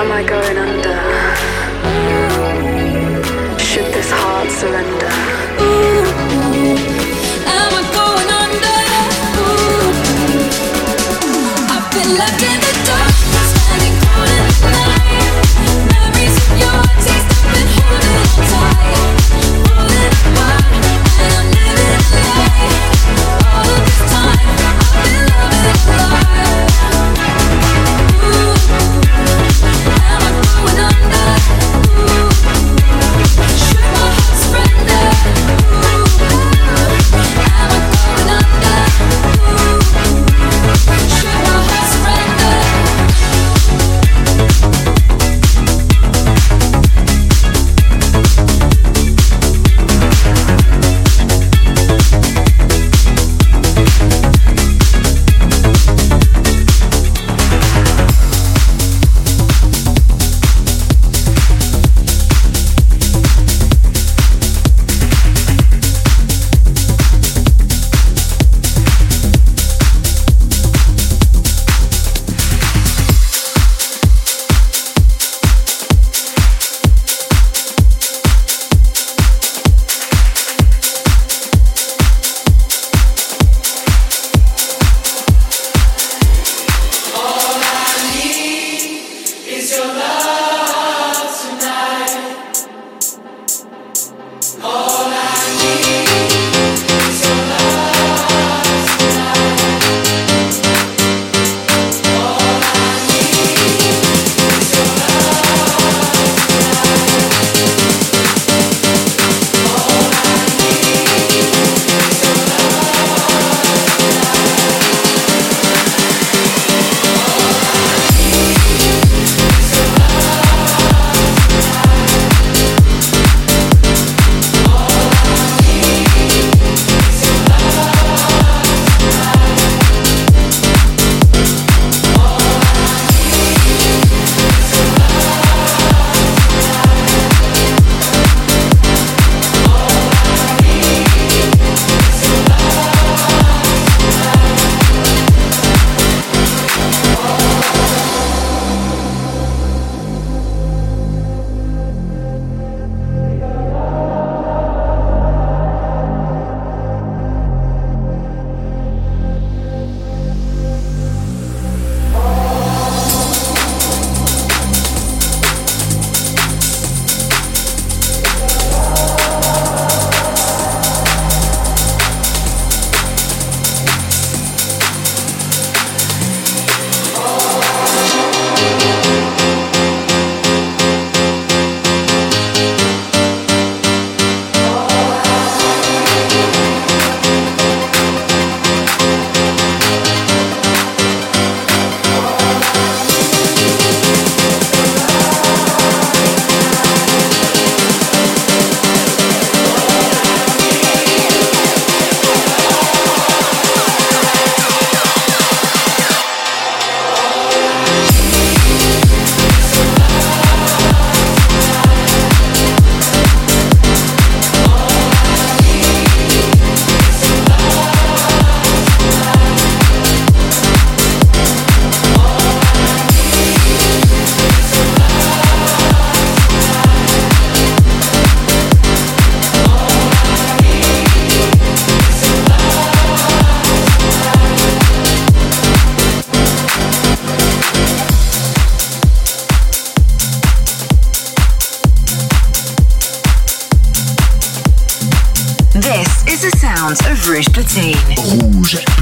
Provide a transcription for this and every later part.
am I going on?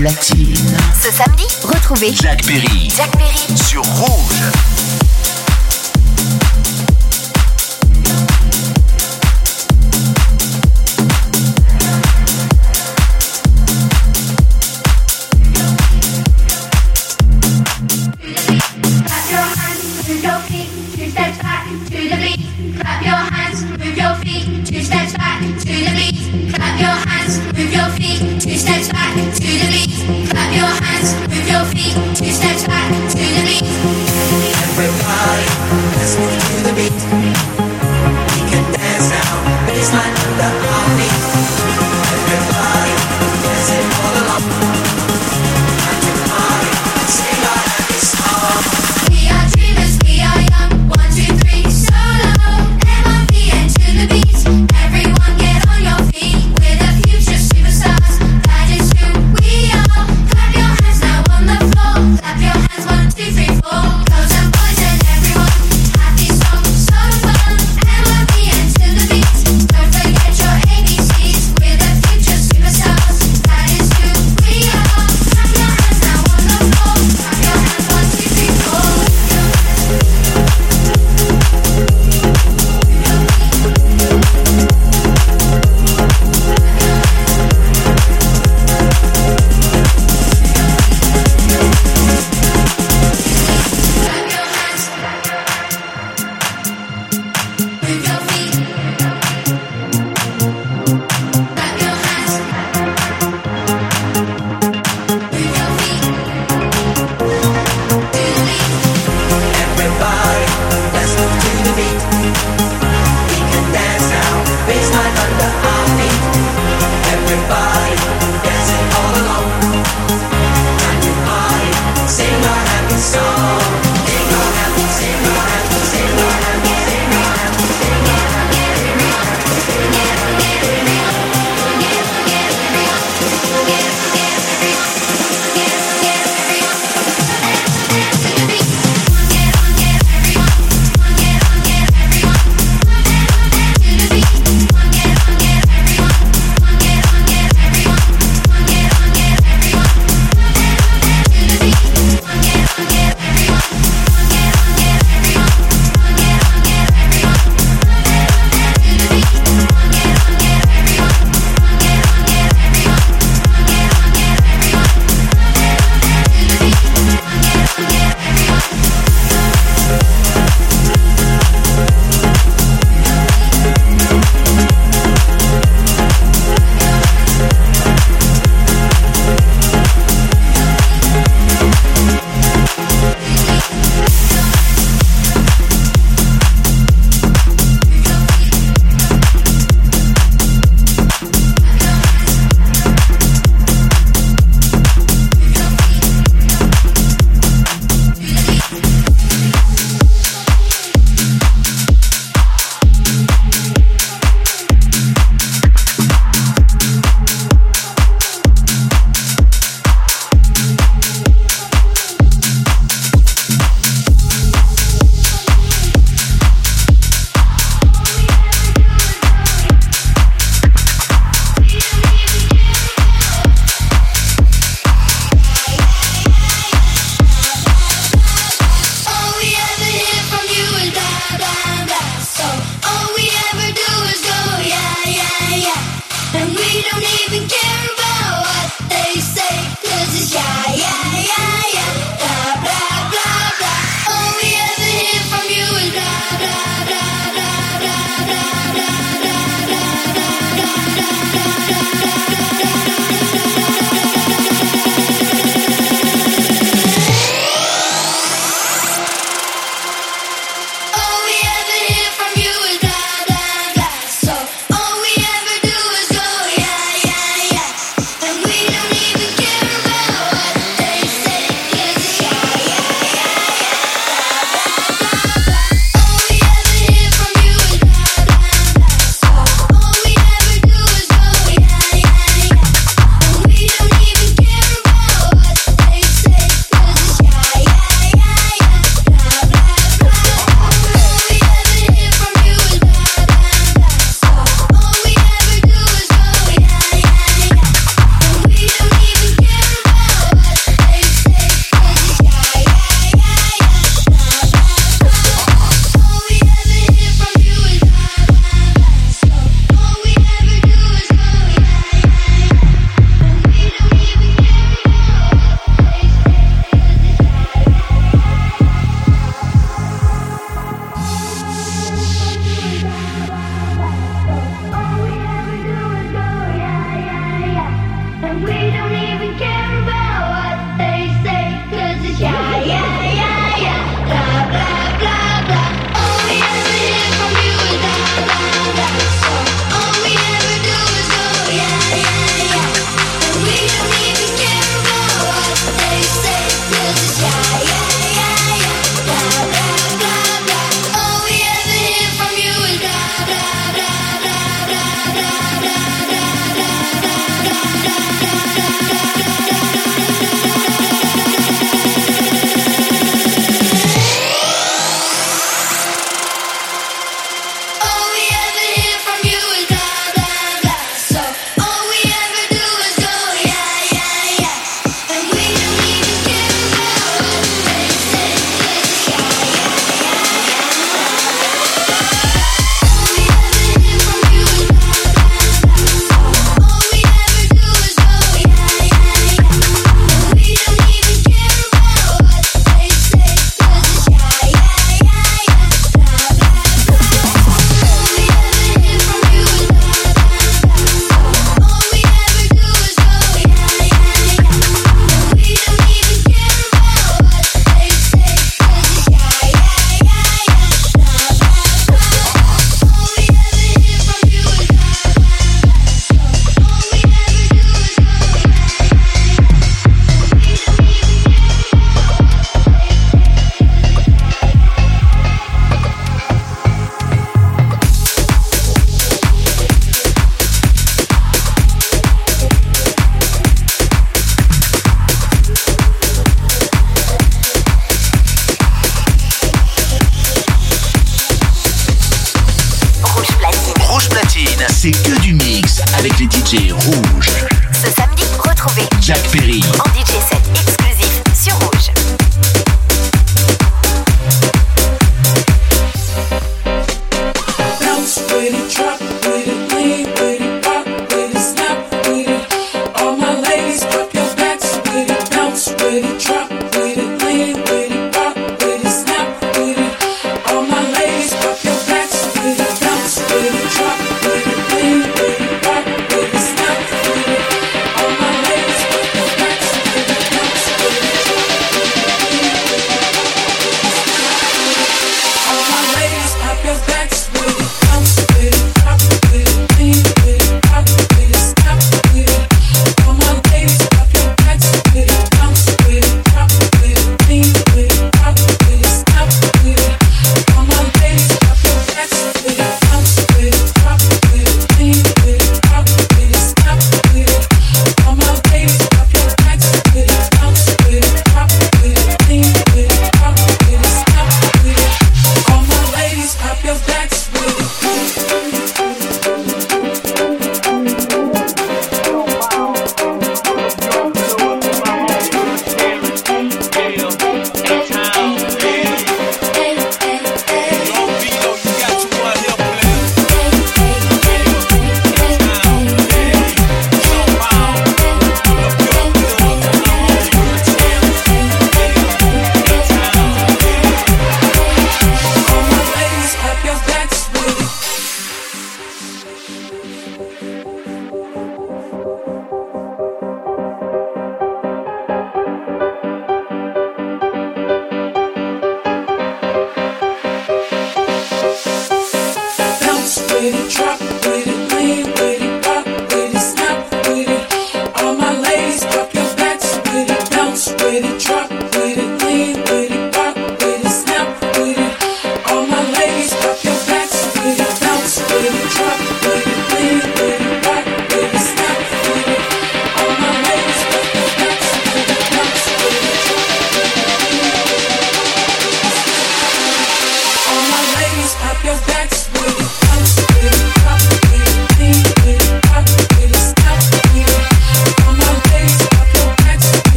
Ce samedi, retrouvez Jack Jack Perry sur Rouge.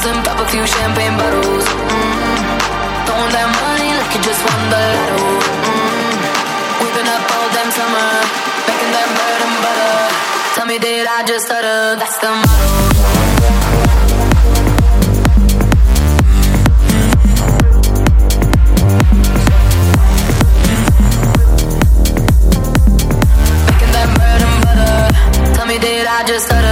bottles and pop a few champagne bottles. Mm-hmm. Throwing that money like you just won the lotto. Mm-hmm. We've been up all them summer, making that bread and butter. Tell me, did I just stutter? That's the motto. did I just stutter?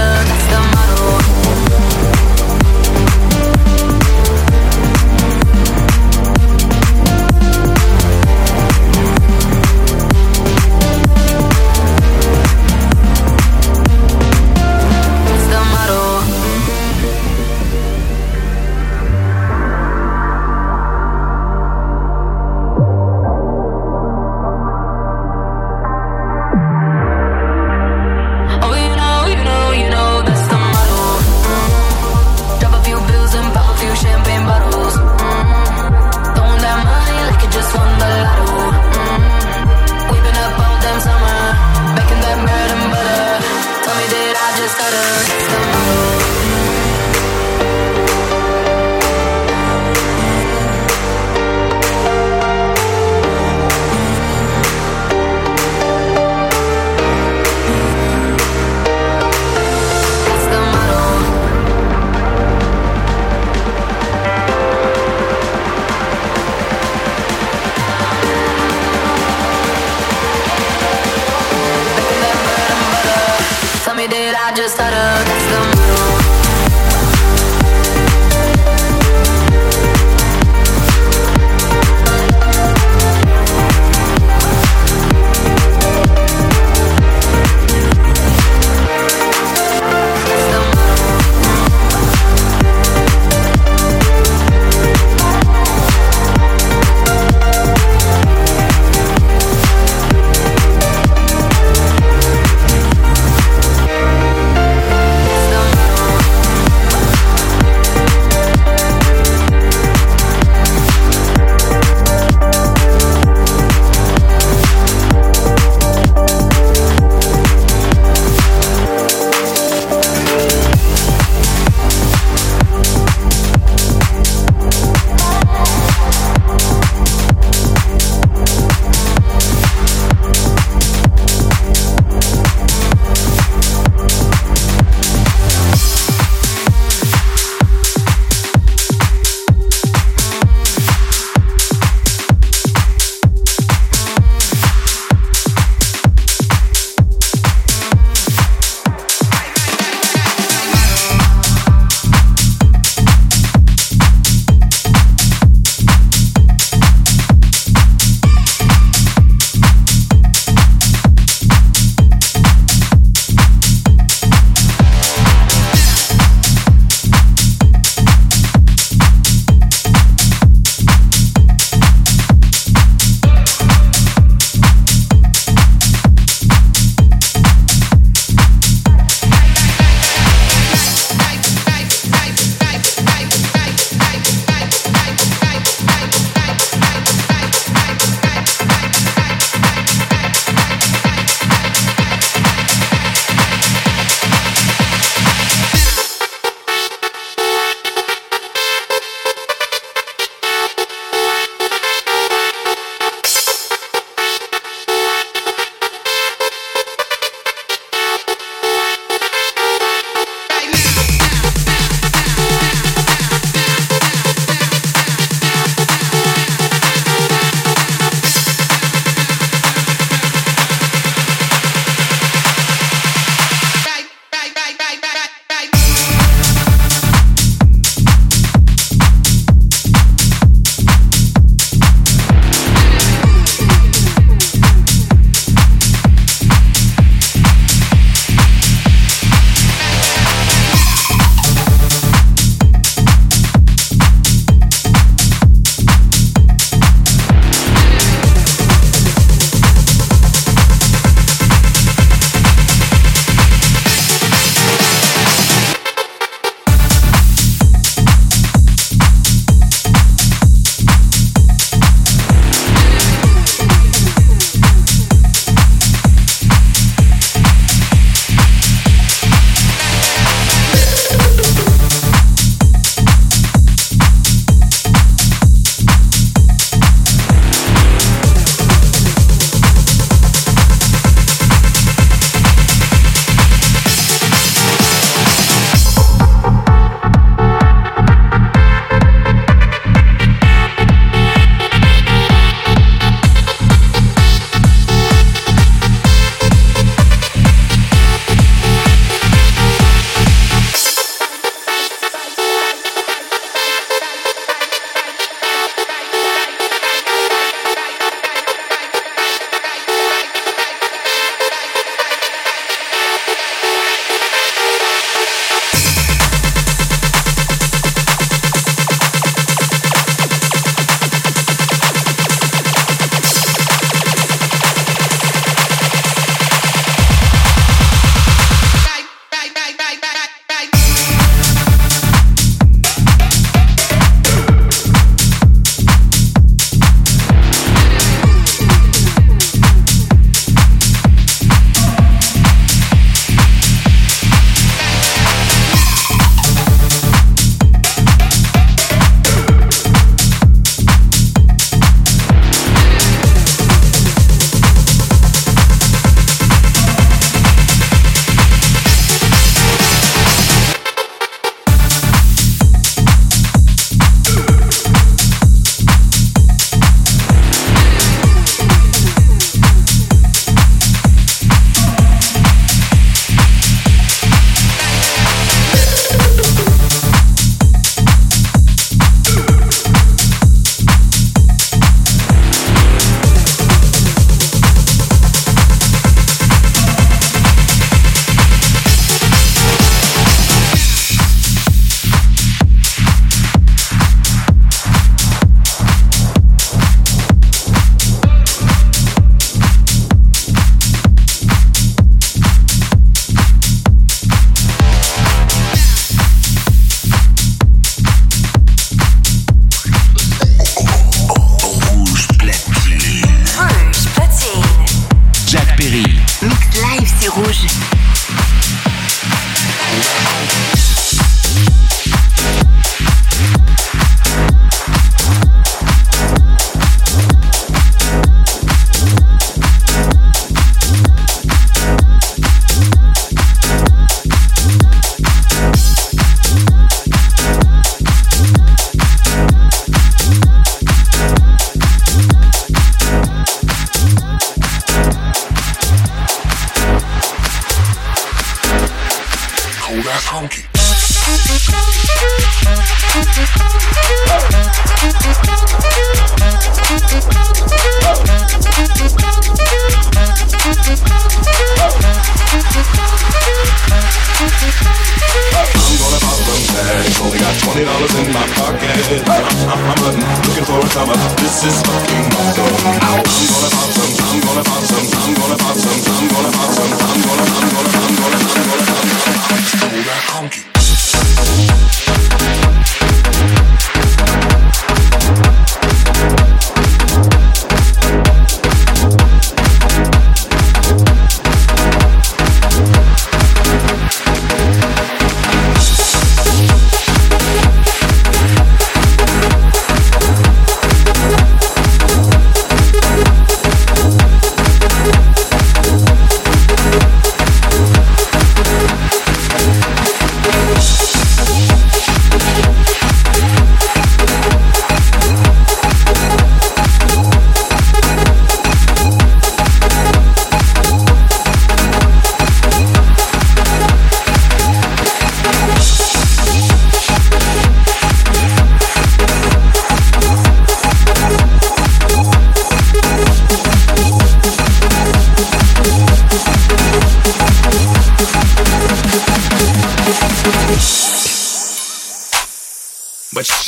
Mix Live, c'est rouge.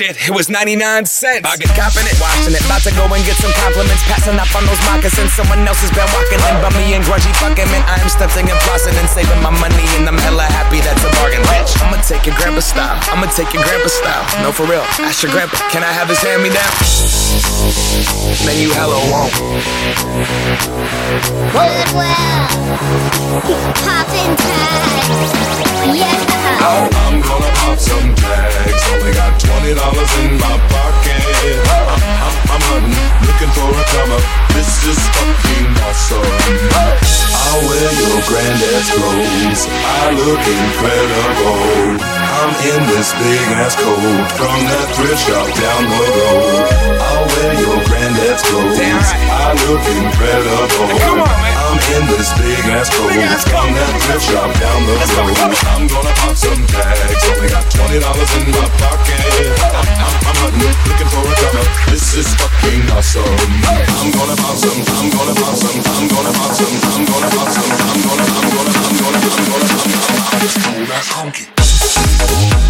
Shit, it was 99 cents. I get copping it, watching it. About to go and get some compliments. Passing up on those moccasins. Someone else has been walking in. Bummy and grungy fucking man. I am stunting and flossing and saving my money. And I'm hella happy that's a bargain. Bitch, I'ma take your grandpa style. I'ma take your grandpa style. No, for real. Ask your grandpa, can I have his hand me down? Then you hella won't. Goodwill. Poppin' tags. Yeah. I'm gonna pop some tags. Only got twenty dollars in my pocket. I'm, I'm, I'm hunting, looking for a come up. This is fucking awesome. I'll wear your granddad's clothes. I look incredible. I'm in this big ass coat from that thrift shop down the road. I'll wear your granddad's clothes. I look incredible. I'm in this big ass coat from that thrift shop down the road. I'm gonna pop some tags. Only got twenty dollars in my pocket. I'm, I'm, I'm hunting, looking for a come up. This is fucking awesome. I'm gonna pop some. I'm gonna pop some. I'm gonna pop some. I'm gonna pop some. I'm gonna. I'm gonna. I'm gonna. I'm gonna. I'm gonna. It's cool. That's honky.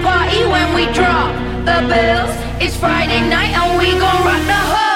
party when we drop the bills. It's Friday night and we gon' rock the hood.